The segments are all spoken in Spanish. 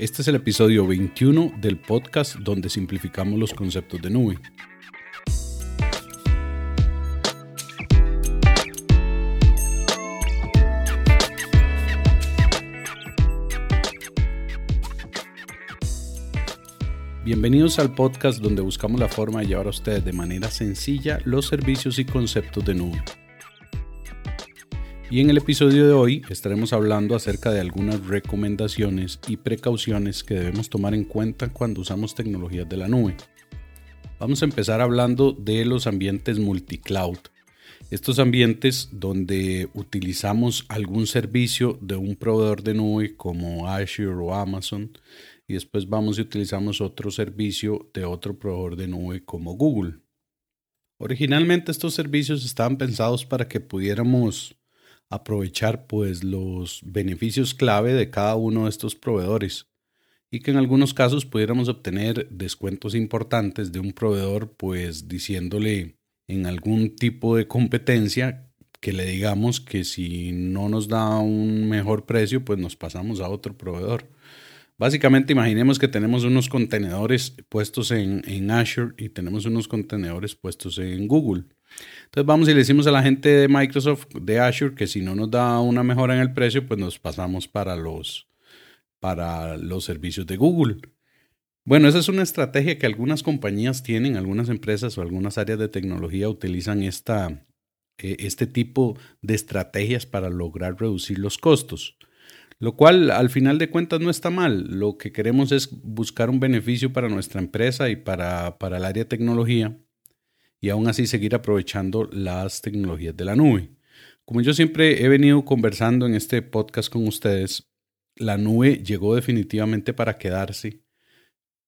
Este es el episodio 21 del podcast donde simplificamos los conceptos de nube. Bienvenidos al podcast donde buscamos la forma de llevar a ustedes de manera sencilla los servicios y conceptos de nube. Y en el episodio de hoy estaremos hablando acerca de algunas recomendaciones y precauciones que debemos tomar en cuenta cuando usamos tecnologías de la nube. Vamos a empezar hablando de los ambientes multicloud. Estos ambientes donde utilizamos algún servicio de un proveedor de nube como Azure o Amazon y después vamos y utilizamos otro servicio de otro proveedor de nube como Google. Originalmente estos servicios estaban pensados para que pudiéramos aprovechar pues los beneficios clave de cada uno de estos proveedores y que en algunos casos pudiéramos obtener descuentos importantes de un proveedor pues diciéndole en algún tipo de competencia que le digamos que si no nos da un mejor precio pues nos pasamos a otro proveedor. Básicamente imaginemos que tenemos unos contenedores puestos en, en Azure y tenemos unos contenedores puestos en Google. Entonces vamos y le decimos a la gente de Microsoft, de Azure, que si no nos da una mejora en el precio, pues nos pasamos para los, para los servicios de Google. Bueno, esa es una estrategia que algunas compañías tienen, algunas empresas o algunas áreas de tecnología utilizan esta, eh, este tipo de estrategias para lograr reducir los costos. Lo cual al final de cuentas no está mal. Lo que queremos es buscar un beneficio para nuestra empresa y para, para el área de tecnología y aún así seguir aprovechando las tecnologías de la nube. Como yo siempre he venido conversando en este podcast con ustedes, la nube llegó definitivamente para quedarse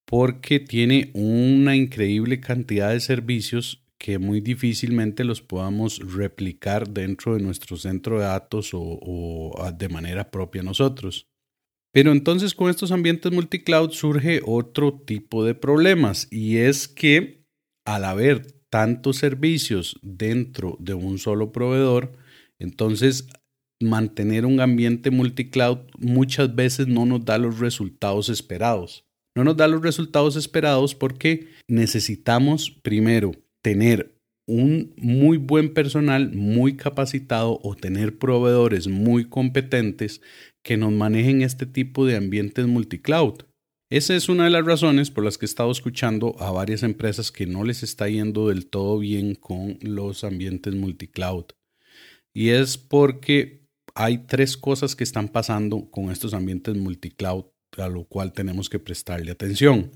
porque tiene una increíble cantidad de servicios que muy difícilmente los podamos replicar dentro de nuestro centro de datos o, de manera propia nosotros. Pero entonces con estos ambientes multicloud surge otro tipo de problemas y es que al haber tantos servicios dentro de un solo proveedor, entonces mantener un ambiente multicloud muchas veces no nos da los resultados esperados. No nos da los resultados esperados porque necesitamos primero tener un muy buen personal, muy capacitado o tener proveedores muy competentes que nos manejen este tipo de ambientes multicloud. Esa es una de las razones por las que he estado escuchando a varias empresas que no les está yendo del todo bien con los ambientes multicloud. Y es porque hay tres cosas que están pasando con estos ambientes multicloud a lo cual tenemos que prestarle atención.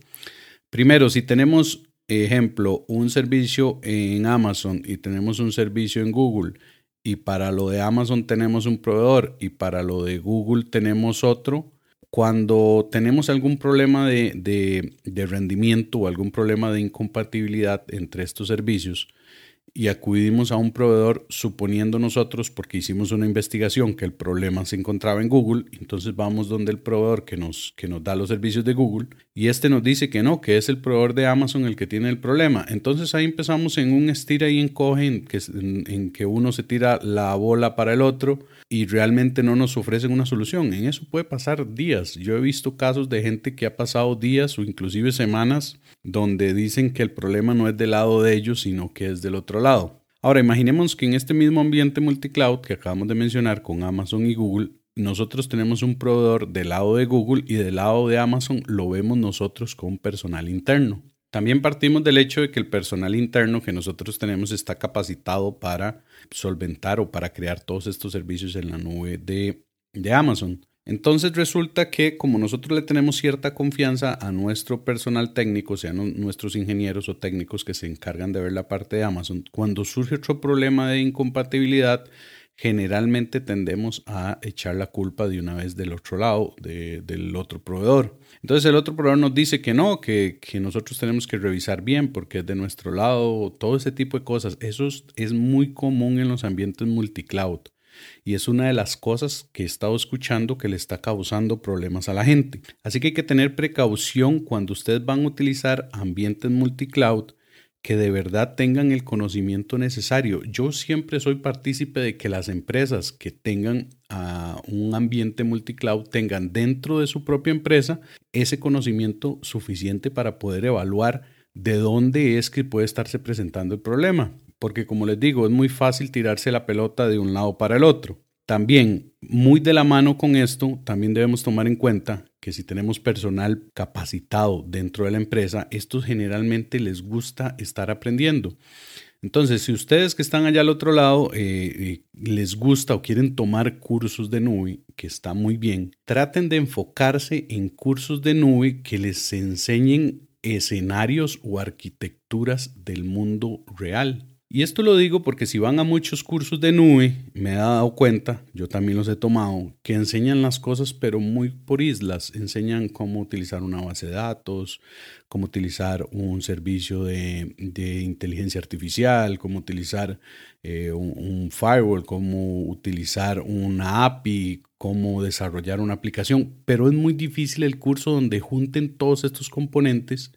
Primero, si tenemos, ejemplo, un servicio en Amazon y tenemos un servicio en Google y para lo de Amazon tenemos un proveedor y para lo de Google tenemos otro, cuando tenemos algún problema de, rendimiento o algún problema de incompatibilidad entre estos servicios, y acudimos a un proveedor suponiendo nosotros, porque hicimos una investigación, que el problema se encontraba en Google, entonces vamos donde el proveedor que nos, que nos da los servicios de Google y este nos dice que no, que es el proveedor de Amazon el que tiene el problema. Entonces ahí empezamos en un estira y encoge en que, en que uno se tira la bola para el otro y realmente no nos ofrecen una solución. En eso puede pasar días. Yo he visto casos de gente que ha pasado días o inclusive semanas donde dicen que el problema no es del lado de ellos, sino que es del otro lado. Ahora, imaginemos que en este mismo ambiente multicloud que acabamos de mencionar con Amazon y Google, nosotros tenemos un proveedor del lado de Google y del lado de Amazon lo vemos nosotros con personal interno. También partimos del hecho de que el personal interno que nosotros tenemos está capacitado para solventar o para crear todos estos servicios en la nube de, de Amazon. Entonces resulta que como nosotros le tenemos cierta confianza a nuestro personal técnico, sean nuestros ingenieros o técnicos que se encargan de ver la parte de Amazon, cuando surge otro problema de incompatibilidad, generalmente tendemos a echar la culpa de una vez del otro lado, del otro proveedor. Entonces el otro proveedor nos dice que no, que, que, nosotros tenemos que revisar bien porque es de nuestro lado, todo ese tipo de cosas. Eso es muy común en los ambientes multicloud. Y es una de las cosas que he estado escuchando que le está causando problemas a la gente. Así que hay que tener precaución cuando ustedes van a utilizar ambientes multicloud que de verdad tengan el conocimiento necesario. Yo siempre soy partícipe de que las empresas que tengan ah, un ambiente multicloud tengan dentro de su propia empresa ese conocimiento suficiente para poder evaluar de dónde es que puede estarse presentando el problema. Porque como les digo, es muy fácil tirarse la pelota de un lado para el otro. También, muy de la mano con esto, también debemos tomar en cuenta que si tenemos personal capacitado dentro de la empresa, estos generalmente les gusta estar aprendiendo. Entonces, si ustedes que están allá al otro lado eh, eh, les gusta o quieren tomar cursos de nube, que está muy bien, traten de enfocarse en cursos de nube que les enseñen escenarios o arquitecturas del mundo real. Y esto lo digo porque si van a muchos cursos de nube, me he dado cuenta, yo también los he tomado, que enseñan las cosas pero muy por islas. Enseñan cómo utilizar una base de datos, cómo utilizar un servicio de, inteligencia artificial, cómo utilizar eh, un, firewall, cómo utilizar una API, cómo desarrollar una aplicación. Pero es muy difícil el curso donde junten todos estos componentes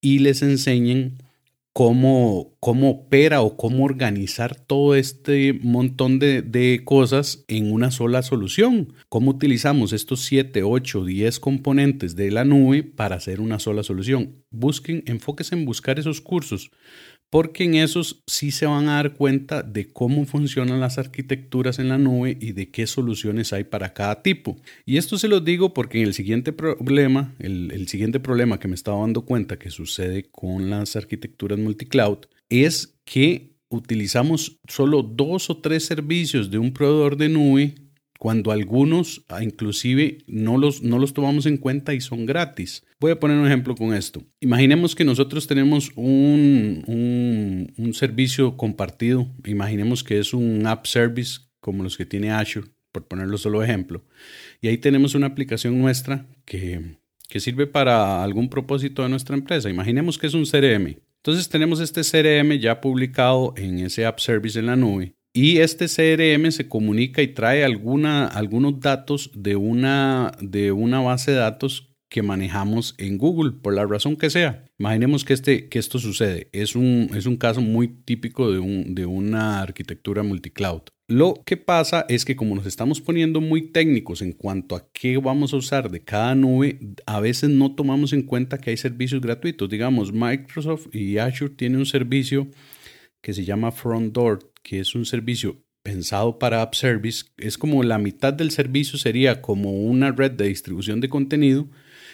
y les enseñen cómo, cómo opera o cómo organizar todo este montón de, de, cosas en una sola solución. Cómo utilizamos estos 7, 8, 10 componentes de la nube para hacer una sola solución. Busquen, enfóquense en buscar esos cursos porque en esos sí se van a dar cuenta de cómo funcionan las arquitecturas en la nube y de qué soluciones hay para cada tipo. Y esto se lo digo porque en el siguiente problema, el, siguiente problema que me estaba dando cuenta que sucede con las arquitecturas multicloud es que utilizamos solo dos o tres servicios de un proveedor de nube cuando algunos ah, inclusive no los, no los tomamos en cuenta y son gratis. Voy a poner un ejemplo con esto. Imaginemos que nosotros tenemos un, un, servicio compartido, imaginemos que es un app service como los que tiene Azure, por ponerlo solo ejemplo, y ahí tenemos una aplicación nuestra que, que sirve para algún propósito de nuestra empresa. Imaginemos que es un CRM. Entonces tenemos este CRM ya publicado en ese app service en la nube y este CRM se comunica y trae algunos datos de una, de una base de datos que manejamos en Google, por la razón que sea. Imaginemos que, este, que esto sucede. Es un, es un caso muy típico de, un, de una arquitectura multicloud. Lo que pasa es que como nos estamos poniendo muy técnicos en cuanto a qué vamos a usar de cada nube, a veces no tomamos en cuenta que hay servicios gratuitos. Digamos, Microsoft y Azure tienen un servicio que se llama Front Door, que es un servicio pensado para App Service. Es como la mitad del servicio sería como una red de distribución de contenido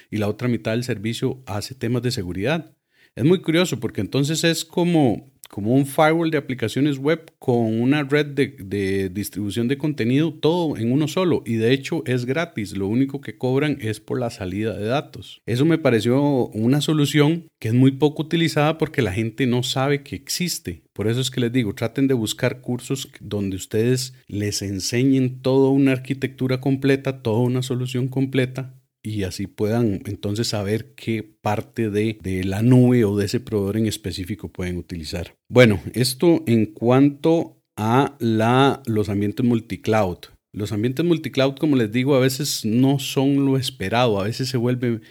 y la otra mitad del servicio hace temas de seguridad. Es muy curioso porque entonces es como como un firewall de aplicaciones web con una red de, distribución de contenido, todo en uno solo. Y de hecho es gratis, lo único que cobran es por la salida de datos. Eso me pareció una solución que es muy poco utilizada porque la gente no sabe que existe. Por eso es que les digo, traten de buscar cursos donde ustedes les enseñen toda una arquitectura completa, toda una solución completa y así puedan entonces saber qué parte de, la nube o de ese proveedor en específico pueden utilizar. Bueno, esto en cuanto a la, los ambientes multicloud. Los ambientes multicloud, como les digo, a veces no son lo esperado, a veces se vuelve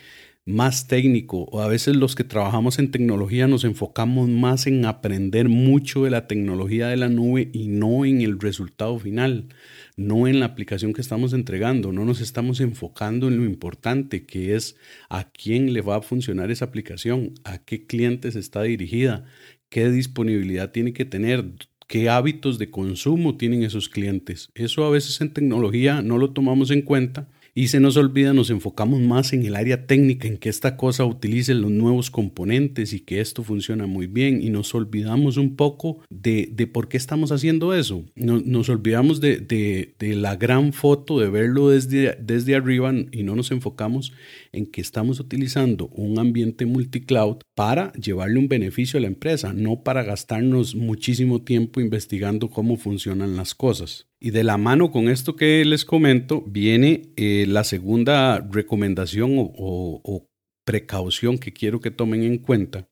más técnico o a veces los que trabajamos en tecnología nos enfocamos más en aprender mucho de la tecnología de la nube y no en el resultado final no en la aplicación que estamos entregando, no nos estamos enfocando en lo importante que es a quién le va a funcionar esa aplicación, a qué clientes está dirigida, qué disponibilidad tiene que tener, qué hábitos de consumo tienen esos clientes. Eso a veces en tecnología no lo tomamos en cuenta y se nos olvida, nos enfocamos más en el área técnica, en que esta cosa utilice los nuevos componentes y que esto funciona muy bien y nos olvidamos un poco de, de por qué estamos haciendo eso. Nos, olvidamos de, de, de, la gran foto, de verlo desde, desde arriba y no nos enfocamos en que estamos utilizando un ambiente multicloud para llevarle un beneficio a la empresa, no para gastarnos muchísimo tiempo investigando cómo funcionan las cosas. Y de la mano con esto que les comento viene eh, la segunda recomendación o, precaución que quiero que tomen en cuenta.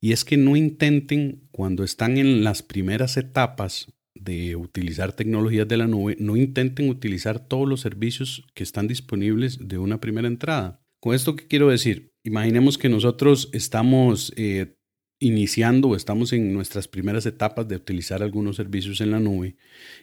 Y es que no intenten, cuando están en las primeras etapas de utilizar tecnologías de la nube, no intenten utilizar todos los servicios que están disponibles de una primera entrada. Con esto, ¿qué quiero decir? Imaginemos que nosotros estamos eh, iniciando estamos en nuestras primeras etapas de utilizar algunos servicios en la nube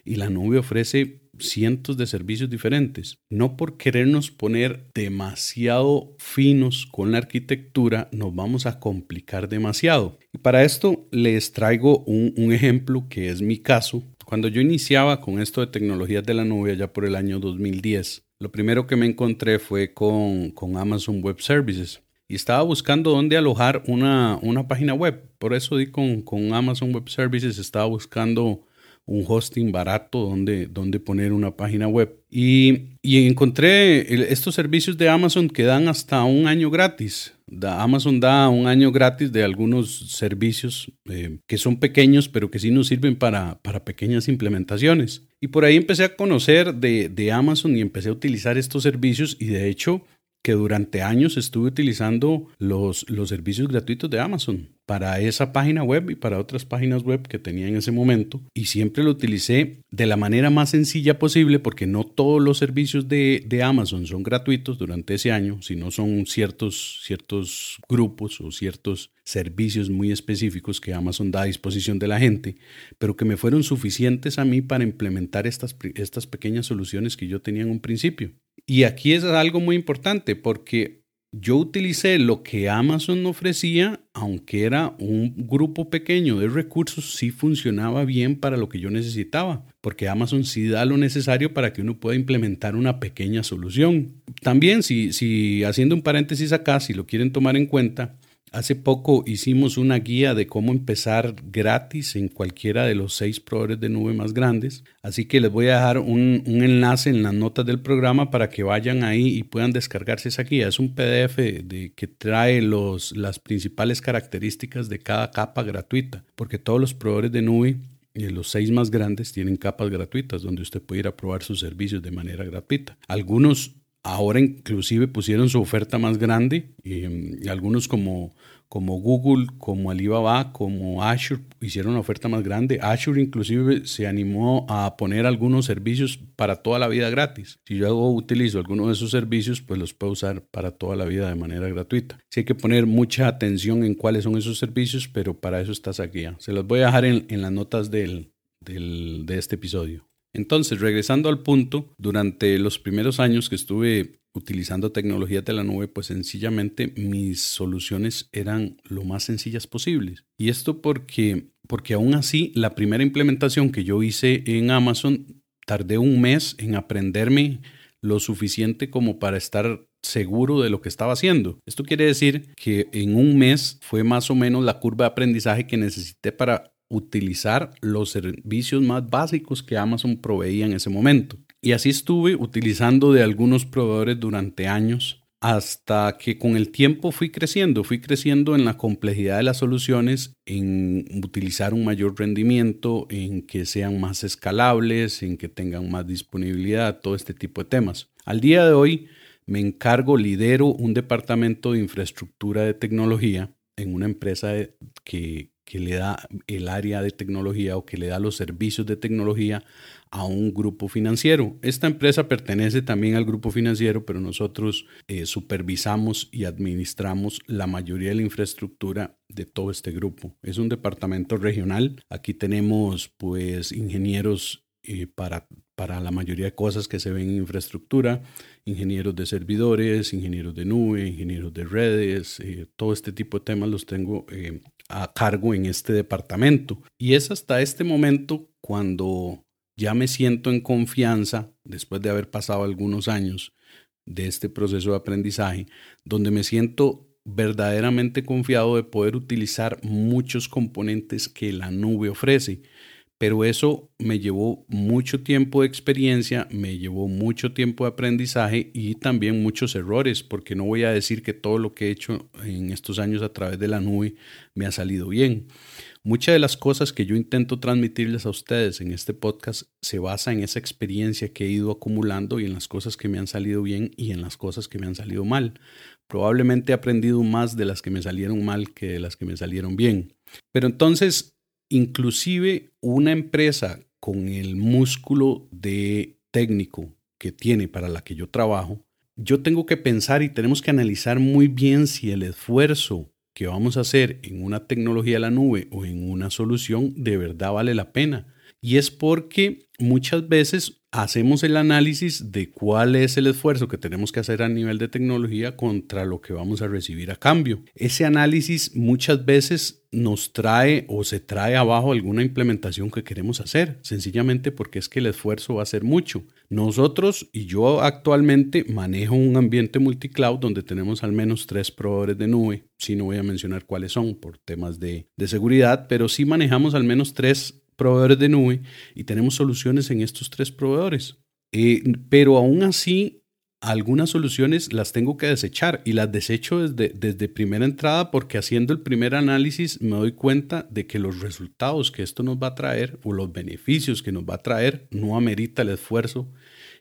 y la nube ofrece cientos de servicios diferentes. No por querernos poner demasiado finos con la arquitectura nos vamos a complicar demasiado. Y para esto les traigo un, un ejemplo que es mi caso. Cuando yo iniciaba con esto de tecnologías de la nube allá por el año 2010, lo primero que me encontré fue con, con Amazon Web Services y estaba buscando dónde alojar una, una página web. Por eso di con, con, Amazon Web Services, estaba buscando un hosting barato donde, donde poner una página web. Y, y encontré estos servicios de Amazon que dan hasta un año gratis. Amazon da un año gratis de algunos servicios eh, que son pequeños, pero que sí nos sirven para, para pequeñas implementaciones. Y por ahí empecé a conocer de, de Amazon y empecé a utilizar estos servicios y de hecho que durante años estuve utilizando los, los servicios gratuitos de Amazon para esa página web y para otras páginas web que tenía en ese momento. Y siempre lo utilicé de la manera más sencilla posible porque no todos los servicios de, Amazon son gratuitos durante ese año, sino son ciertos, ciertos grupos o ciertos servicios muy específicos que Amazon da a disposición de la gente, pero que me fueron suficientes a mí para implementar estas, estas pequeñas soluciones que yo tenía en un principio. Y aquí es algo muy importante porque yo utilicé lo que Amazon ofrecía, aunque era un grupo pequeño de recursos, sí funcionaba bien para lo que yo necesitaba, porque Amazon sí da lo necesario para que uno pueda implementar una pequeña solución. También, si, si haciendo un paréntesis acá, si lo quieren tomar en cuenta, Hace poco hicimos una guía de cómo empezar gratis en cualquiera de los seis proveedores de nube más grandes. Así que les voy a dejar un, enlace en las notas del programa para que vayan ahí y puedan descargarse esa guía. Es un PDF de, que trae los, las principales características de cada capa gratuita, porque todos los proveedores de nube y los seis más grandes tienen capas gratuitas donde usted puede ir a probar sus servicios de manera gratuita. Algunos Ahora inclusive pusieron su oferta más grande y, algunos como, como Google, como Alibaba, como Azure hicieron una oferta más grande. Azure inclusive se animó a poner algunos servicios para toda la vida gratis. Si yo utilizo alguno de esos servicios, pues los puedo usar para toda la vida de manera gratuita. Sí hay que poner mucha atención en cuáles son esos servicios, pero para eso estás aquí. Se los voy a dejar en, las notas del, del, de este episodio. Entonces, regresando al punto, durante los primeros años que estuve utilizando tecnologías de la nube, pues sencillamente mis soluciones eran lo más sencillas posibles. Y esto porque, porque aún así, la primera implementación que yo hice en Amazon, tardé un mes en aprenderme lo suficiente como para estar seguro de lo que estaba haciendo. Esto quiere decir que en un mes fue más o menos la curva de aprendizaje que necesité para utilizar los servicios más básicos que Amazon proveía en ese momento. Y así estuve utilizando de algunos proveedores durante años hasta que con el tiempo fui creciendo, fui creciendo en la complejidad de las soluciones, en utilizar un mayor rendimiento, en que sean más escalables, en que tengan más disponibilidad, todo este tipo de temas. Al día de hoy me encargo, lidero un departamento de infraestructura de tecnología en una empresa que, que le da el área de tecnología o que le da los servicios de tecnología a un grupo financiero. Esta empresa pertenece también al grupo financiero, pero nosotros eh, supervisamos y administramos la mayoría de la infraestructura de todo este grupo. Es un departamento regional. Aquí tenemos pues ingenieros eh, para, para la mayoría de cosas que se ven en infraestructura, ingenieros de servidores, ingenieros de nube, ingenieros de redes, eh, todo este tipo de temas los tengo a cargo en este departamento. Y es hasta este momento cuando ya me siento en confianza, después de haber pasado algunos años de este proceso de aprendizaje, donde me siento verdaderamente confiado de poder utilizar muchos componentes que la nube ofrece pero eso me llevó mucho tiempo de experiencia, me llevó mucho tiempo de aprendizaje y también muchos errores, porque no voy a decir que todo lo que he hecho en estos años a través de la nube me ha salido bien. Muchas de las cosas que yo intento transmitirles a ustedes en este podcast se basa en esa experiencia que he ido acumulando y en las cosas que me han salido bien y en las cosas que me han salido mal. Probablemente he aprendido más de las que me salieron mal que de las que me salieron bien. Pero entonces inclusive una empresa con el músculo de técnico que tiene para la que yo trabajo, yo tengo que pensar y tenemos que analizar muy bien si el esfuerzo que vamos a hacer en una tecnología de la nube o en una solución de verdad vale la pena. Y es porque muchas veces hacemos el análisis de cuál es el esfuerzo que tenemos que hacer a nivel de tecnología contra lo que vamos a recibir a cambio. Ese análisis muchas veces nos trae o se trae abajo alguna implementación que queremos hacer, sencillamente porque es que el esfuerzo va a ser mucho. Nosotros y yo actualmente manejo un ambiente multicloud donde tenemos al menos tres proveedores de nube. Si no voy a mencionar cuáles son por temas de, de seguridad, pero sí manejamos al menos tres proveedores de nube y tenemos soluciones en estos tres proveedores. Eh, pero aún así, algunas soluciones las tengo que desechar y las desecho desde, desde primera entrada porque haciendo el primer análisis me doy cuenta de que los resultados que esto nos va a traer o los beneficios que nos va a traer no amerita el esfuerzo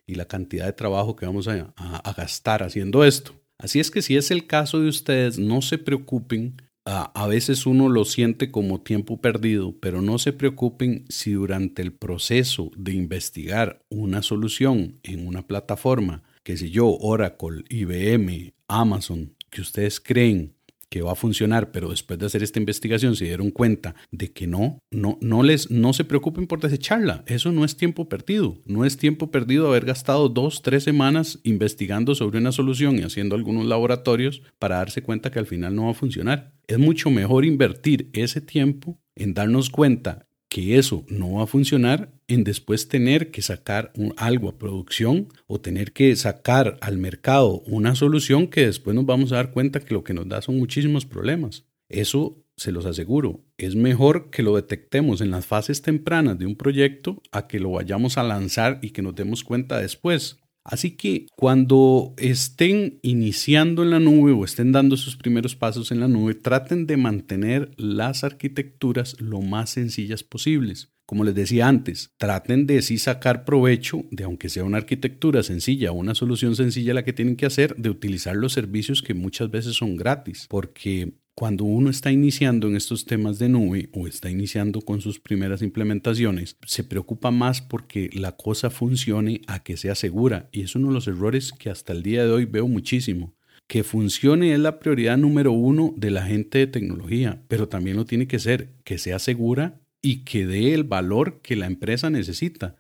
y la cantidad de trabajo que vamos a, a gastar haciendo esto. Así es que si es el caso de ustedes, no se preocupen a, veces uno lo siente como tiempo perdido, pero no se preocupen si durante el proceso de investigar una solución en una plataforma, que sé yo, Oracle, IBM, Amazon, que ustedes creen que va a funcionar, pero después de hacer esta investigación se dieron cuenta de que no, no, no les, no se preocupen por desecharla. Eso no es tiempo perdido. No es tiempo perdido haber gastado dos, tres semanas investigando sobre una solución y haciendo algunos laboratorios para darse cuenta que al final no va a funcionar. Es mucho mejor invertir ese tiempo en darnos cuenta que eso no va a funcionar en después tener que sacar algo a producción o tener que sacar al mercado una solución que después nos vamos a dar cuenta que lo que nos da son muchísimos problemas. Eso se los aseguro, es mejor que lo detectemos en las fases tempranas de un proyecto a que lo vayamos a lanzar y que nos demos cuenta después. Así que cuando estén iniciando en la nube o estén dando sus primeros pasos en la nube, traten de mantener las arquitecturas lo más sencillas posibles. Como les decía antes, traten de sí sacar provecho de, aunque sea una arquitectura sencilla o una solución sencilla la que tienen que hacer, de utilizar los servicios que muchas veces son gratis, porque cuando uno está iniciando en estos temas de nube o está iniciando con sus primeras implementaciones, se preocupa más porque la cosa funcione a que sea segura. Y es uno de los errores que hasta el día de hoy veo muchísimo. Que funcione es la prioridad número uno de la gente de tecnología, pero también lo tiene que ser, que sea segura y que dé el valor que la empresa necesita.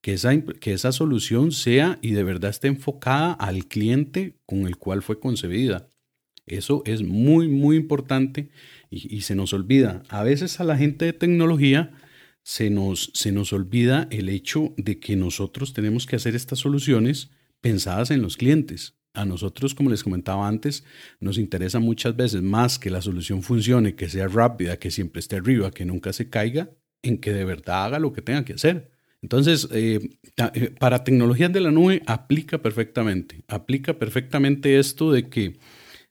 Que esa, que esa solución sea y de verdad esté enfocada al cliente con el cual fue concebida. Eso es muy, muy importante y, se nos olvida. A veces a la gente de tecnología se nos, se nos olvida el hecho de que nosotros tenemos que hacer estas soluciones pensadas en los clientes. A nosotros, como les comentaba antes, nos interesa muchas veces más que la solución funcione, que sea rápida, que siempre esté arriba, que nunca se caiga, en que de verdad haga lo que tenga que hacer. Entonces, eh, eh, para tecnologías de la nube aplica perfectamente, aplica perfectamente esto de que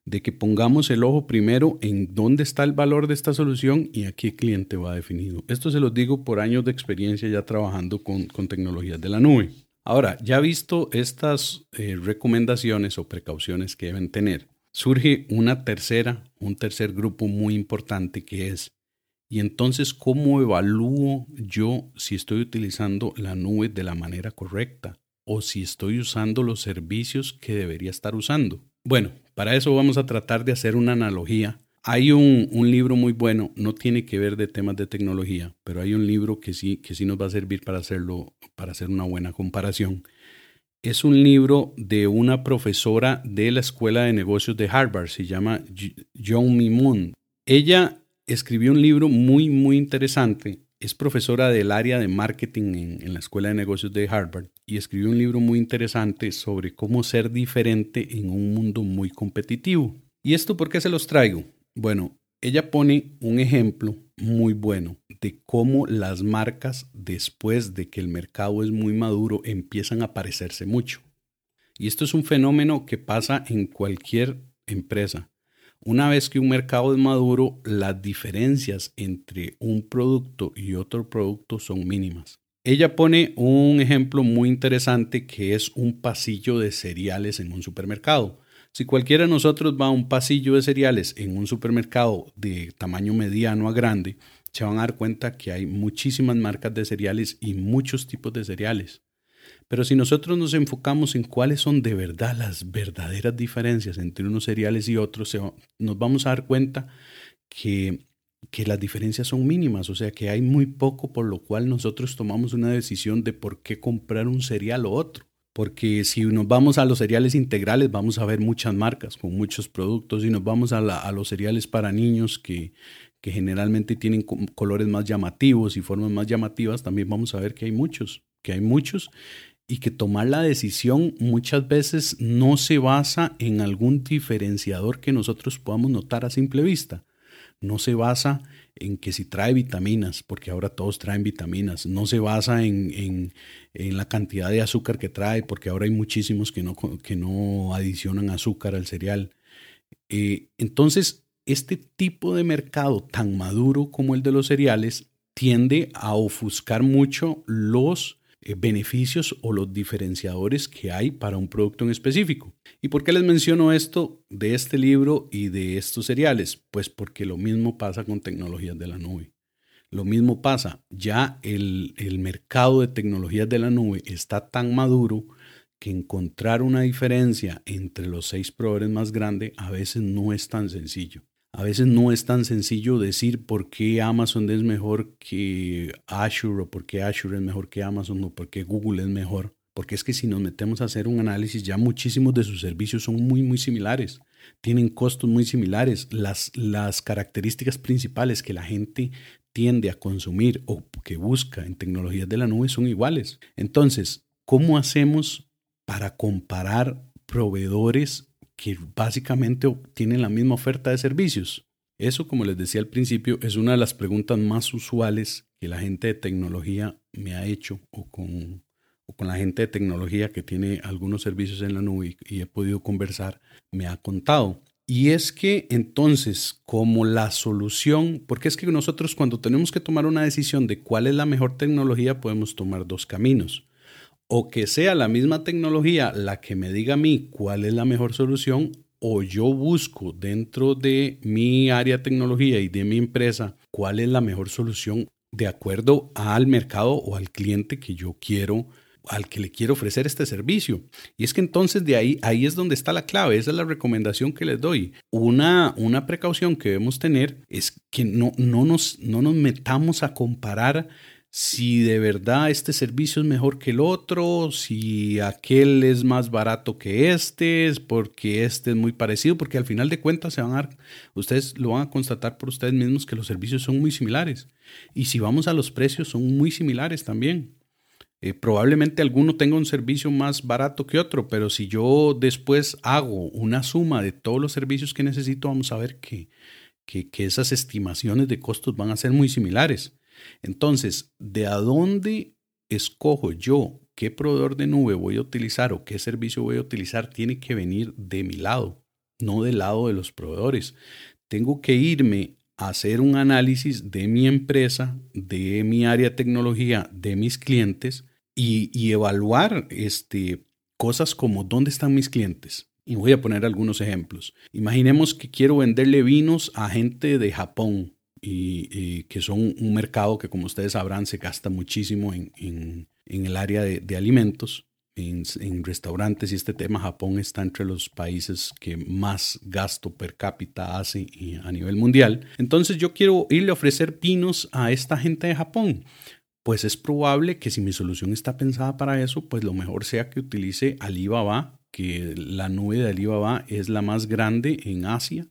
de que pongamos el ojo primero en dónde está el valor de esta solución y a qué cliente va definido. Esto se los digo por años de experiencia ya trabajando con, tecnologías de la nube. Ahora, ya visto estas eh, recomendaciones o precauciones que deben tener, surge una tercera, un tercer grupo muy importante que es, y entonces, ¿cómo evalúo yo si estoy utilizando la nube de la manera correcta o si estoy usando los servicios que debería estar usando? Bueno, para eso vamos a tratar de hacer una analogía. Hay un, libro muy bueno, no tiene que ver de temas de tecnología, pero hay un libro que sí, que sí nos va a servir para hacerlo, para hacer una buena comparación. Es un libro de una profesora de la Escuela de Negocios de Harvard, se llama John Moon. Ella escribió un libro muy, muy interesante es profesora del área de marketing en, la Escuela de Negocios de Harvard y escribió un libro muy interesante sobre cómo ser diferente en un mundo muy competitivo. ¿Y esto por qué se los traigo? Bueno, ella pone un ejemplo muy bueno de cómo las marcas después de que el mercado es muy maduro empiezan a parecerse mucho. Y esto es un fenómeno que pasa en cualquier empresa. Una vez que un mercado es maduro, las diferencias entre un producto y otro producto son mínimas. Ella pone un ejemplo muy interesante que es un pasillo de cereales en un supermercado. Si cualquiera de nosotros va a un pasillo de cereales en un supermercado de tamaño mediano a grande, se van a dar cuenta que hay muchísimas marcas de cereales y muchos tipos de cereales. Pero si nosotros nos enfocamos en cuáles son de verdad las verdaderas diferencias entre unos cereales y otros, nos vamos a dar cuenta que, que las diferencias son mínimas, o sea que hay muy poco por lo cual nosotros tomamos una decisión de por qué comprar un cereal o otro. Porque si nos vamos a los cereales integrales, vamos a ver muchas marcas con muchos productos. Y nos vamos a, a los cereales para niños que, que generalmente tienen colores más llamativos y formas más llamativas, también vamos a ver que hay muchos, que hay muchos y que tomar la decisión muchas veces no se basa en algún diferenciador que nosotros podamos notar a simple vista. No se basa en que si trae vitaminas, porque ahora todos traen vitaminas. No se basa en, la cantidad de azúcar que trae, porque ahora hay muchísimos que no, que no adicionan azúcar al cereal. Eh, entonces, este tipo de mercado tan maduro como el de los cereales tiende a ofuscar mucho los beneficios o los diferenciadores que hay para un producto en específico. ¿Y por qué les menciono esto de este libro y de estos cereales? Pues porque lo mismo pasa con tecnologías de la nube. Lo mismo pasa, ya el, el mercado de tecnologías de la nube está tan maduro que encontrar una diferencia entre los seis proveedores más grandes a veces no es tan sencillo. A veces no es tan sencillo decir por qué Amazon es mejor que Azure o por qué Azure es mejor que Amazon o por qué Google es mejor. Porque es que si nos metemos a hacer un análisis, ya muchísimos de sus servicios son muy, muy similares. Tienen costos muy similares. Las, las características principales que la gente tiende a consumir o que busca en tecnologías de la nube son iguales. Entonces, ¿cómo hacemos para comparar proveedores que básicamente tienen la misma oferta de servicios? Eso, como les decía al principio, es una de las preguntas más usuales que la gente de tecnología me ha hecho o con, con la gente de tecnología que tiene algunos servicios en la nube y he podido conversar, me ha contado. Y es que entonces, como la solución, porque es que nosotros cuando tenemos que tomar una decisión de cuál es la mejor tecnología, podemos tomar dos caminos o que sea la misma tecnología la que me diga a mí cuál es la mejor solución, o yo busco dentro de mi área de tecnología y de mi empresa cuál es la mejor solución de acuerdo al mercado o al cliente que yo quiero al que le quiero ofrecer este servicio. Y es que entonces de ahí, ahí es donde está la clave, esa es la recomendación que les doy. Una, una precaución que debemos tener es que no, no, nos, no nos metamos a comparar si de verdad este servicio es mejor que el otro, si aquel es más barato que este, porque este es muy parecido, porque al final de cuentas se van a ustedes lo van a constatar por ustedes mismos que los servicios son muy similares. Y si vamos a los precios, son muy similares también. Eh, probablemente alguno tenga un servicio más barato que otro, pero si yo después hago una suma de todos los servicios que necesito, vamos a ver que, que esas estimaciones de costos van a ser muy similares. Entonces, ¿de a dónde escojo yo qué proveedor de nube voy a utilizar o qué servicio voy a utilizar? Tiene que venir de mi lado, no del lado de los proveedores. Tengo que irme a hacer un análisis de mi empresa, de mi área de tecnología, de mis clientes y, evaluar este, cosas como dónde están mis clientes. Y voy a poner algunos ejemplos. Imaginemos que quiero venderle vinos a gente de Japón y, que son un mercado que, como ustedes sabrán, se gasta muchísimo en, en, el área de, alimentos, en, en, restaurantes, y este tema Japón está entre los países que más gasto per cápita hace a nivel mundial. Entonces yo quiero irle a ofrecer pinos a esta gente de Japón. Pues es probable que si mi solución está pensada para eso, pues lo mejor sea que utilice Alibaba, que la nube de Alibaba es la más grande en Asia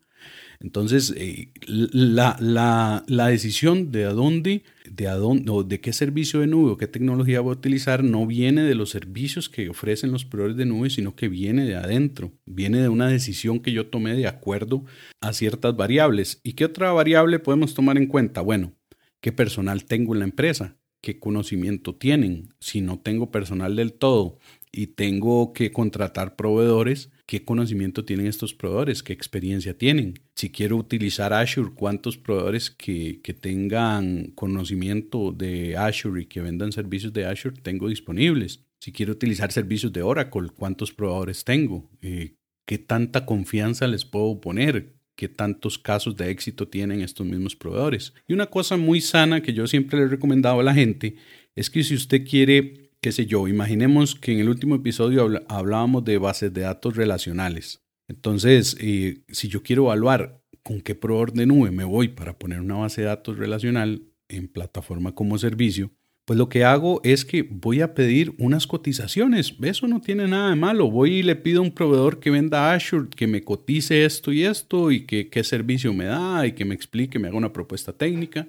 entonces, eh, la, la, la, decisión de a dónde, de a dónde, o de qué servicio de nube o qué tecnología voy a utilizar no viene de los servicios que ofrecen los proveedores de nube, sino que viene de adentro, viene de una decisión que yo tomé de acuerdo a ciertas variables. ¿Y qué otra variable podemos tomar en cuenta? Bueno, ¿qué personal tengo en la empresa? ¿Qué conocimiento tienen? Si no tengo personal del todo y tengo que contratar proveedores, qué conocimiento tienen estos proveedores, qué experiencia tienen. Si quiero utilizar Azure, cuántos proveedores que, tengan conocimiento de Azure y que vendan servicios de Azure tengo disponibles. Si quiero utilizar servicios de Oracle, cuántos proveedores tengo. Eh, qué tanta confianza les puedo poner, qué tantos casos de éxito tienen estos mismos proveedores. Y una cosa muy sana que yo siempre le he recomendado a la gente es que si usted quiere qué sé yo, imaginemos que en el último episodio hablábamos de bases de datos relacionales. Entonces, eh, si yo quiero evaluar con qué proveedor de nube me voy para poner una base de datos relacional en plataforma como servicio, pues lo que hago es que voy a pedir unas cotizaciones. Eso no tiene nada de malo. Voy y le pido a un proveedor que venda Azure que me cotice esto y esto y que qué servicio me da y que me explique, me haga una propuesta técnica.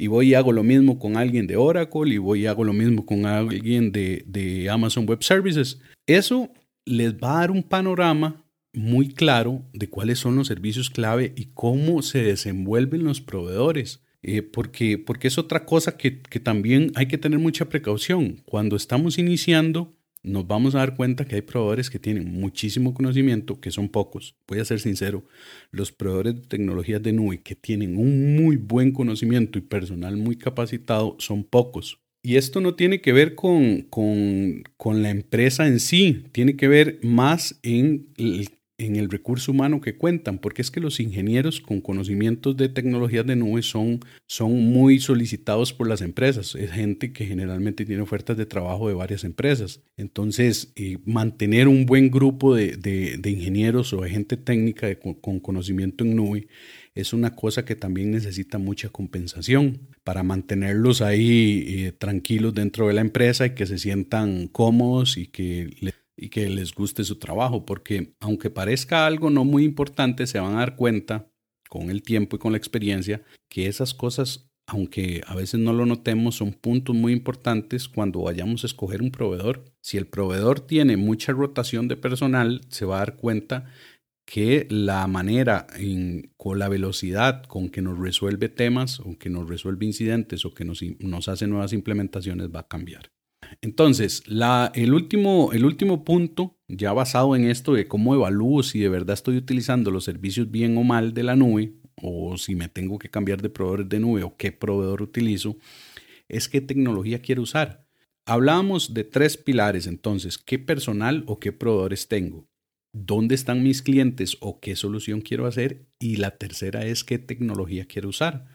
Y voy y hago lo mismo con alguien de Oracle y voy y hago lo mismo con alguien de, de Amazon Web Services. Eso les va a dar un panorama muy claro de cuáles son los servicios clave y cómo se desenvuelven los proveedores. Eh, porque, porque es otra cosa que, que también hay que tener mucha precaución. Cuando estamos iniciando, nos vamos a dar cuenta que hay proveedores que tienen muchísimo conocimiento, que son pocos. Voy a ser sincero, los proveedores de tecnologías de nube que tienen un muy buen conocimiento y personal muy capacitado son pocos. Y esto no tiene que ver con, con, con la empresa en sí, tiene que ver más en el en el recurso humano que cuentan, porque es que los ingenieros con conocimientos de tecnologías de nube son, son muy solicitados por las empresas. Es gente que generalmente tiene ofertas de trabajo de varias empresas. Entonces, eh, mantener un buen grupo de, de, ingenieros o de gente técnica con, conocimiento en nube es una cosa que también necesita mucha compensación para mantenerlos ahí eh, tranquilos dentro de la empresa y que se sientan cómodos y que les y que les guste su trabajo, porque aunque parezca algo no muy importante, se van a dar cuenta con el tiempo y con la experiencia que esas cosas, aunque a veces no lo notemos, son puntos muy importantes cuando vayamos a escoger un proveedor. Si el proveedor tiene mucha rotación de personal, se va a dar cuenta que la manera en, con la velocidad con que nos resuelve temas o que nos resuelve incidentes o que nos, nos hace nuevas implementaciones va a cambiar. Entonces, el, último, el último punto, ya basado en esto de cómo evalúo si de verdad estoy utilizando los servicios bien o mal de la nube, o si me tengo que cambiar de proveedor de nube o qué proveedor utilizo, es qué tecnología quiero usar. Hablábamos de tres pilares entonces, qué personal o qué proveedores tengo, dónde están mis clientes o qué solución quiero hacer y la tercera es qué tecnología quiero usar.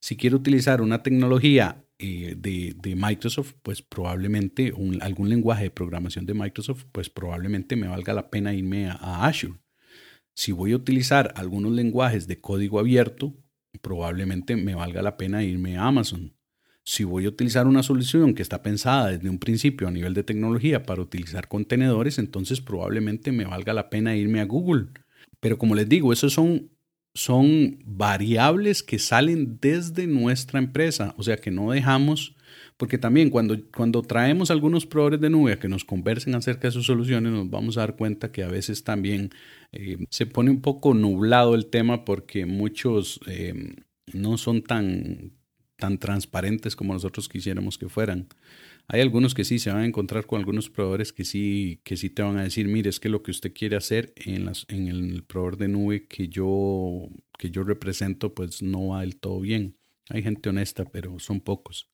Si quiero utilizar una tecnología eh, de, de, Microsoft, pues probablemente algún lenguaje de programación de Microsoft, pues probablemente me valga la pena irme a, Azure. Si voy a utilizar algunos lenguajes de código abierto, probablemente me valga la pena irme a Amazon. Si voy a utilizar una solución que está pensada desde un principio a nivel de tecnología para utilizar contenedores, entonces probablemente me valga la pena irme a Google. Pero como les digo, esos son son variables que salen desde nuestra empresa, o sea que no dejamos, porque también cuando, cuando traemos algunos proveedores de nube a que nos conversen acerca de sus soluciones, nos vamos a dar cuenta que a veces también eh, se pone un poco nublado el tema porque muchos eh, no son tan, tan transparentes como nosotros quisiéramos que fueran. Hay algunos que sí se van a encontrar con algunos proveedores que sí, que sí te van a decir, mire, es que lo que usted quiere hacer en, el proveedor de nube que yo, que yo represento, pues no va del todo bien. Hay gente honesta, pero son pocos.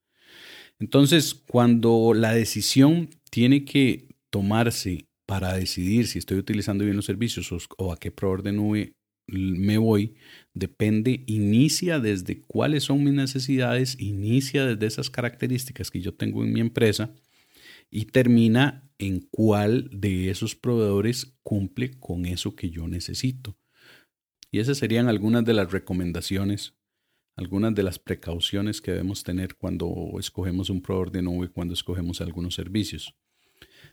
Entonces, cuando la decisión tiene que tomarse para decidir si estoy utilizando bien los servicios o, a qué proveedor de nube me voy, depende, inicia desde cuáles son mis necesidades, inicia desde esas características que yo tengo en mi empresa y termina en cuál de esos proveedores cumple con eso que yo necesito. Y esas serían algunas de las recomendaciones, algunas de las precauciones que debemos tener cuando escogemos un proveedor de nube, cuando escogemos algunos servicios.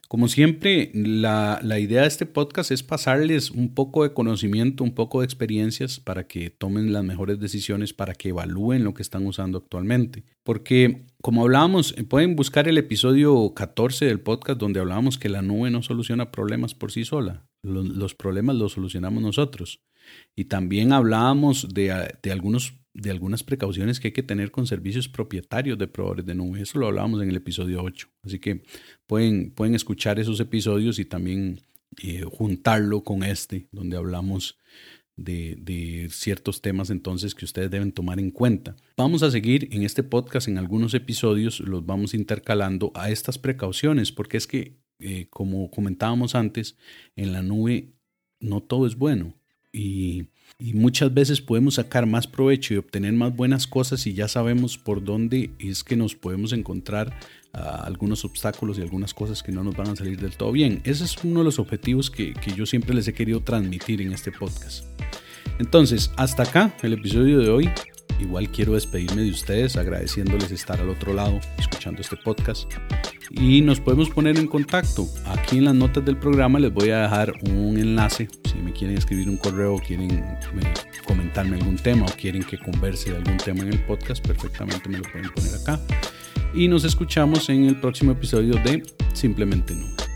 Como siempre, la, idea de este podcast es pasarles un poco de conocimiento, un poco de experiencias para que tomen las mejores decisiones, para que evalúen lo que están usando actualmente. Porque, como hablábamos, pueden buscar el episodio 14 del podcast donde hablábamos que la nube no soluciona problemas por sí sola. Los, problemas los solucionamos nosotros. Y también hablábamos de, de algunos de algunas precauciones que hay que tener con servicios propietarios de proveedores de nube. Eso lo hablábamos en el episodio 8. Así que pueden, pueden escuchar esos episodios y también eh, juntarlo con este, donde hablamos de, de, ciertos temas entonces que ustedes deben tomar en cuenta. Vamos a seguir en este podcast, en algunos episodios los vamos intercalando a estas precauciones, porque es que, eh, como comentábamos antes, en la nube no todo es bueno y, muchas veces podemos sacar más provecho y obtener más buenas cosas si ya sabemos por dónde es que nos podemos encontrar ah, algunos obstáculos y algunas cosas que no nos van a salir del todo bien. Ese es uno de los objetivos que, que yo siempre les he querido transmitir en este podcast. Entonces, hasta acá el episodio de hoy. Igual quiero despedirme de ustedes agradeciéndoles estar al otro lado escuchando este podcast. Y nos podemos poner en contacto. Aquí en las notas del programa les voy a dejar un enlace. Si me quieren escribir un correo, quieren eh, comentarme algún tema o quieren que converse de algún tema en el podcast, perfectamente me lo pueden poner acá. Y nos escuchamos en el próximo episodio de Simplemente No.